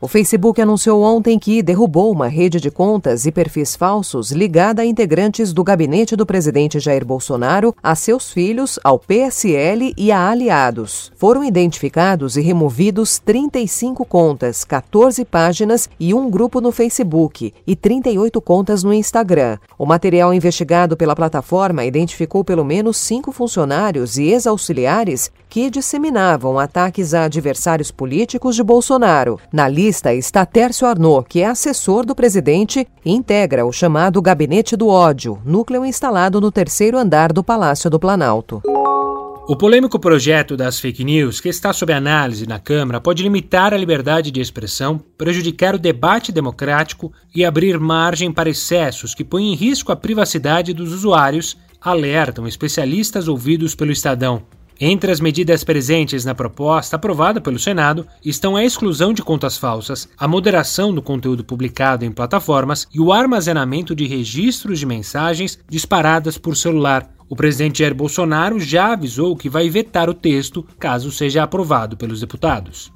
O Facebook anunciou ontem que derrubou uma rede de contas e perfis falsos ligada a integrantes do gabinete do presidente Jair Bolsonaro, a seus filhos, ao PSL e a aliados. Foram identificados e removidos 35 contas, 14 páginas e um grupo no Facebook e 38 contas no Instagram. O material investigado pela plataforma identificou pelo menos cinco funcionários e ex-auxiliares que disseminavam ataques a adversários políticos de Bolsonaro. Na lista está Tércio Arnaud, que é assessor do presidente e integra o chamado Gabinete do Ódio, núcleo instalado no terceiro andar do Palácio do Planalto. O polêmico projeto das fake news, que está sob análise na Câmara, pode limitar a liberdade de expressão, prejudicar o debate democrático e abrir margem para excessos que põem em risco a privacidade dos usuários, alertam especialistas ouvidos pelo Estadão. Entre as medidas presentes na proposta aprovada pelo Senado estão a exclusão de contas falsas, a moderação do conteúdo publicado em plataformas e o armazenamento de registros de mensagens disparadas por celular. O presidente Jair Bolsonaro já avisou que vai vetar o texto caso seja aprovado pelos deputados.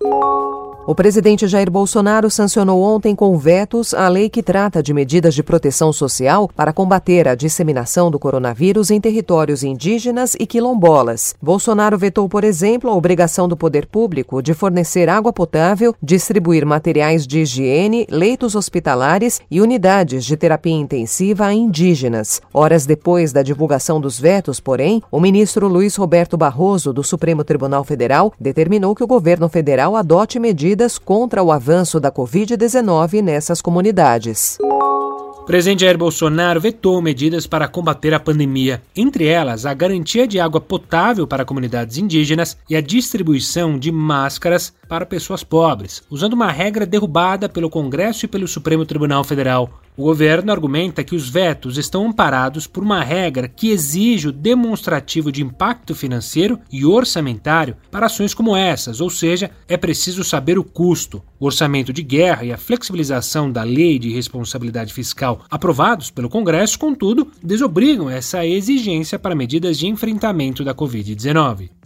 O presidente Jair Bolsonaro sancionou ontem com vetos a lei que trata de medidas de proteção social para combater a disseminação do coronavírus em territórios indígenas e quilombolas. Bolsonaro vetou, por exemplo, a obrigação do poder público de fornecer água potável, distribuir materiais de higiene, leitos hospitalares e unidades de terapia intensiva a indígenas. Horas depois da divulgação dos vetos, porém, o ministro Luiz Roberto Barroso, do Supremo Tribunal Federal, determinou que o governo federal adote medidas medidas contra o avanço da Covid-19 nessas comunidades. O presidente Jair Bolsonaro vetou medidas para combater a pandemia, entre elas a garantia de água potável para comunidades indígenas e a distribuição de máscaras para pessoas pobres, usando uma regra derrubada pelo Congresso e pelo Supremo Tribunal Federal. O governo argumenta que os vetos estão amparados por uma regra que exige o demonstrativo de impacto financeiro e orçamentário para ações como essas, ou seja, é preciso saber o custo. O orçamento de guerra e a flexibilização da lei de responsabilidade fiscal aprovados pelo Congresso, contudo, desobrigam essa exigência para medidas de enfrentamento da Covid-19.